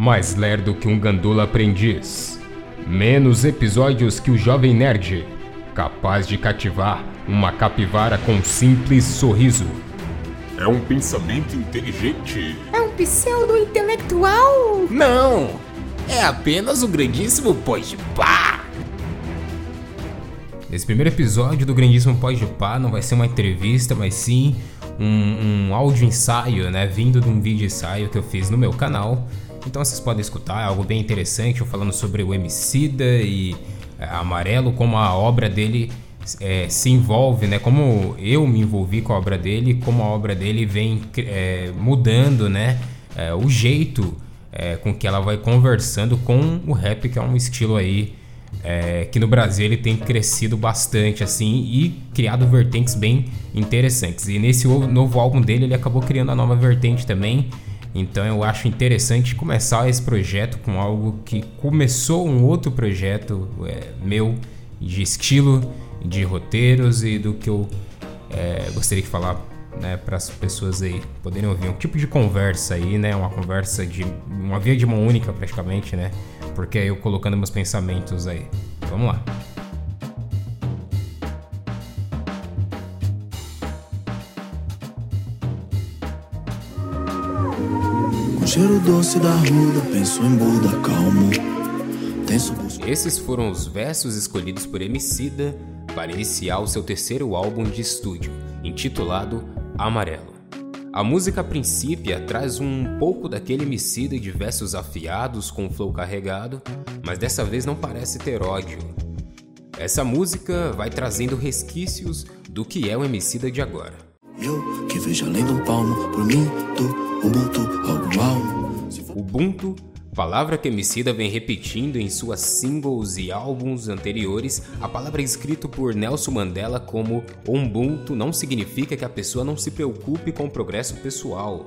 mais lerdo que um gandula aprendiz. Menos episódios que o jovem nerd, capaz de cativar uma capivara com um simples sorriso. É um pensamento inteligente. É um pseudo-intelectual? Não! É apenas um grandíssimo pós pá! Esse primeiro episódio do Grandíssimo Pós de Pá não vai ser uma entrevista, mas sim um, um áudio ensaio, né? Vindo de um vídeo ensaio que eu fiz no meu canal. Então vocês podem escutar, é algo bem interessante, eu falando sobre o Emicida e é, Amarelo, como a obra dele é, se envolve, né? Como eu me envolvi com a obra dele, como a obra dele vem é, mudando, né? É, o jeito é, com que ela vai conversando com o rap, que é um estilo aí é, que no Brasil ele tem crescido bastante assim e criado vertentes bem interessantes. E nesse novo álbum dele ele acabou criando a nova vertente também. Então eu acho interessante começar esse projeto com algo que começou um outro projeto é, meu de estilo, de roteiros e do que eu é, gostaria de falar né, para as pessoas aí poderem ouvir um tipo de conversa aí, né, uma conversa de uma via de mão única praticamente, né, porque é eu colocando meus pensamentos aí. Vamos lá. Com cheiro doce da ruda, penso em Buda, calmo. Tenso Esses foram os versos escolhidos por Emicida para iniciar o seu terceiro álbum de estúdio, intitulado Amarelo. A música a princípio traz um pouco daquele Emicida de versos afiados com flow carregado, mas dessa vez não parece ter ódio. Essa música vai trazendo resquícios do que é o Emicida de agora. Eu que vejo além do palmo, por mim. Ubuntu Palavra que Emicida vem repetindo em suas singles e álbuns anteriores, a palavra é escrita por Nelson Mandela como Ubuntu não significa que a pessoa não se preocupe com o progresso pessoal.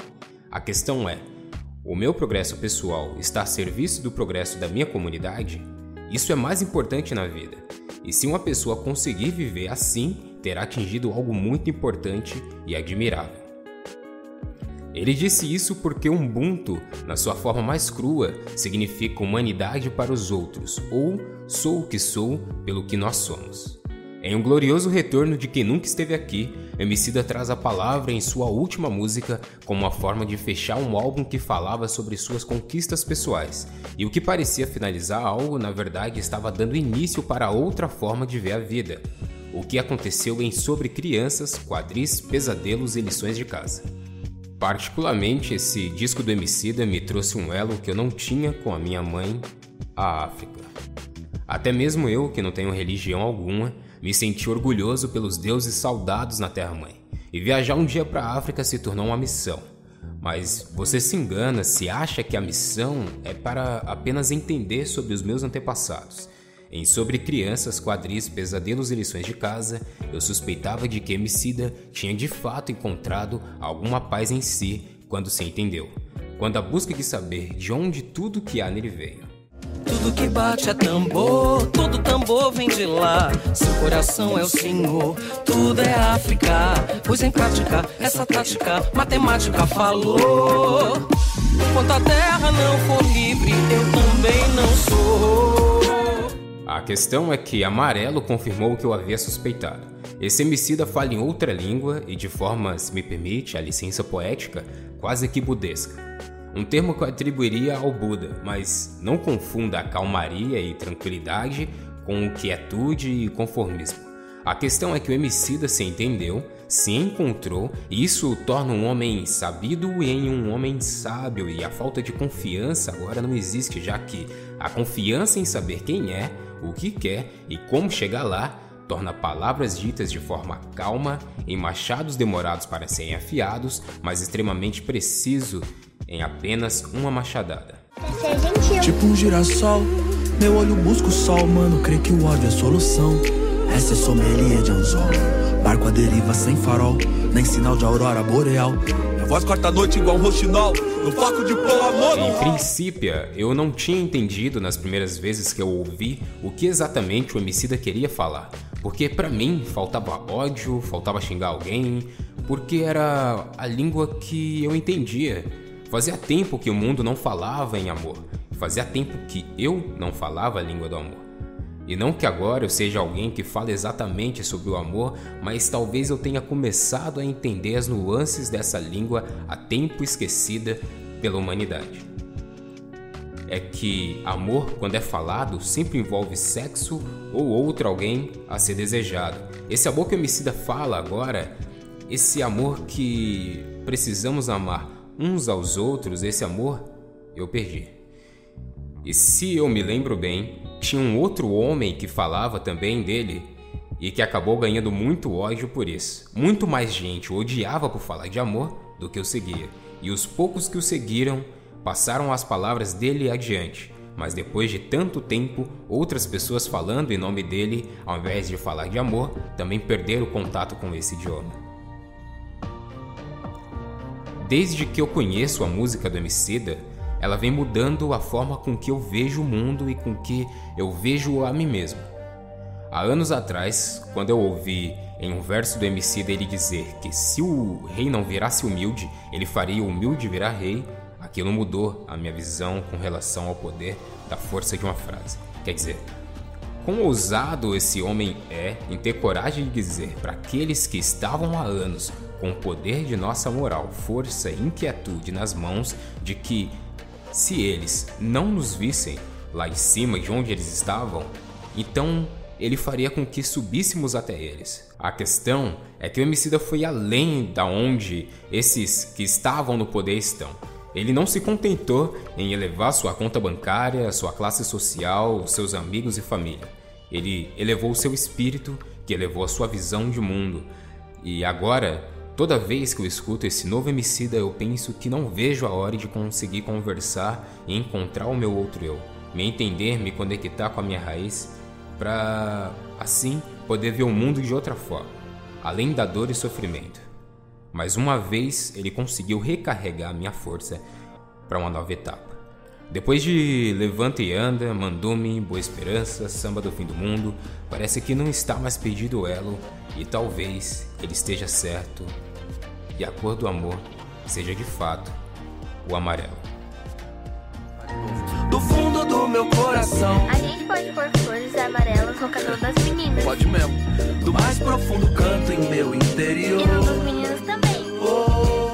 A questão é: o meu progresso pessoal está a serviço do progresso da minha comunidade? Isso é mais importante na vida. E se uma pessoa conseguir viver assim, terá atingido algo muito importante e admirável. Ele disse isso porque Ubuntu, na sua forma mais crua, significa humanidade para os outros, ou sou o que sou pelo que nós somos. Em um glorioso retorno de quem nunca esteve aqui, Emicida traz a palavra em sua última música como uma forma de fechar um álbum que falava sobre suas conquistas pessoais, e o que parecia finalizar algo, na verdade, estava dando início para outra forma de ver a vida. O que aconteceu em Sobre Crianças, Quadris, Pesadelos e Lições de Casa. Particularmente, esse disco do Emicida me trouxe um elo que eu não tinha com a minha mãe, a África. Até mesmo eu, que não tenho religião alguma, me senti orgulhoso pelos deuses saudados na Terra-mãe. E viajar um dia para a África se tornou uma missão. Mas você se engana se acha que a missão é para apenas entender sobre os meus antepassados em Sobre Crianças, Quadris, Pesadelos e Lições de Casa, eu suspeitava de que Emicida tinha de fato encontrado alguma paz em si quando se entendeu, quando a busca de saber de onde tudo que há nele veio. Tudo que bate é tambor, todo tambor vem de lá. Seu coração é o Senhor, tudo é África. Pois em prática, essa tática, matemática falou. Enquanto a terra não for livre, eu também não sou. A questão é que Amarelo confirmou o que eu havia suspeitado. Esse homicida fala em outra língua e de forma, se me permite, a licença poética, quase que budesca. Um termo que eu atribuiria ao Buda, mas não confunda a calmaria e tranquilidade com quietude e conformismo. A questão é que o homicida se entendeu, se encontrou, e isso o torna um homem sabido em um homem sábio, e a falta de confiança agora não existe, já que a confiança em saber quem é o que quer e como chegar lá torna palavras ditas de forma calma em machados demorados para serem afiados, mas extremamente preciso em apenas uma machadada. Tipo um girassol, meu olho busca o sol, mano, creio que o ódio é solução. Essa é sommelier de anzol, barco a deriva sem farol, nem sinal de aurora boreal. Minha voz corta a noite igual um roxinol, no foco de pôr amor. Em princípio, eu não tinha entendido nas primeiras vezes que eu ouvi o que exatamente o homicida queria falar. Porque para mim faltava ódio, faltava xingar alguém, porque era a língua que eu entendia. Fazia tempo que o mundo não falava em amor. Fazia tempo que eu não falava a língua do amor. E não que agora eu seja alguém que fale exatamente sobre o amor, mas talvez eu tenha começado a entender as nuances dessa língua a tempo esquecida pela humanidade. É que amor, quando é falado, sempre envolve sexo ou outro alguém a ser desejado. Esse amor que o homicida fala agora, esse amor que precisamos amar uns aos outros, esse amor eu perdi. E se eu me lembro bem, tinha um outro homem que falava também dele e que acabou ganhando muito ódio por isso. Muito mais gente odiava por falar de amor do que o seguia. E os poucos que o seguiram passaram as palavras dele adiante. Mas depois de tanto tempo, outras pessoas falando em nome dele, ao invés de falar de amor, também perderam o contato com esse idioma. Desde que eu conheço a música do Emicida, ela vem mudando a forma com que eu vejo o mundo e com que eu vejo a mim mesmo. Há anos atrás, quando eu ouvi em um verso do Emicida ele dizer que se o rei não virasse humilde, ele faria o humilde virar rei, aquilo mudou a minha visão com relação ao poder da força de uma frase. Quer dizer, Quão ousado esse homem é em ter coragem de dizer para aqueles que estavam há anos com o poder de nossa moral, força e inquietude nas mãos de que se eles não nos vissem lá em cima de onde eles estavam, então ele faria com que subíssemos até eles. A questão é que o homicida foi além da onde esses que estavam no poder estão. Ele não se contentou em elevar sua conta bancária, sua classe social, seus amigos e família. Ele elevou seu espírito, que elevou a sua visão de mundo. E agora Toda vez que eu escuto esse novo homicida, eu penso que não vejo a hora de conseguir conversar e encontrar o meu outro eu, me entender, me conectar com a minha raiz, para assim poder ver o mundo de outra forma, além da dor e sofrimento. Mas uma vez ele conseguiu recarregar minha força para uma nova etapa. Depois de Levanta e Anda, Mandume, Boa Esperança, Samba do Fim do Mundo, parece que não está mais perdido o elo e talvez ele esteja certo e a cor do amor seja de fato o amarelo. Do fundo do meu coração. A gente pode pôr flores amarelas no cabelo das meninas. Pode mesmo. Do mais profundo canto em meu interior. E no dos meninos também. Oh,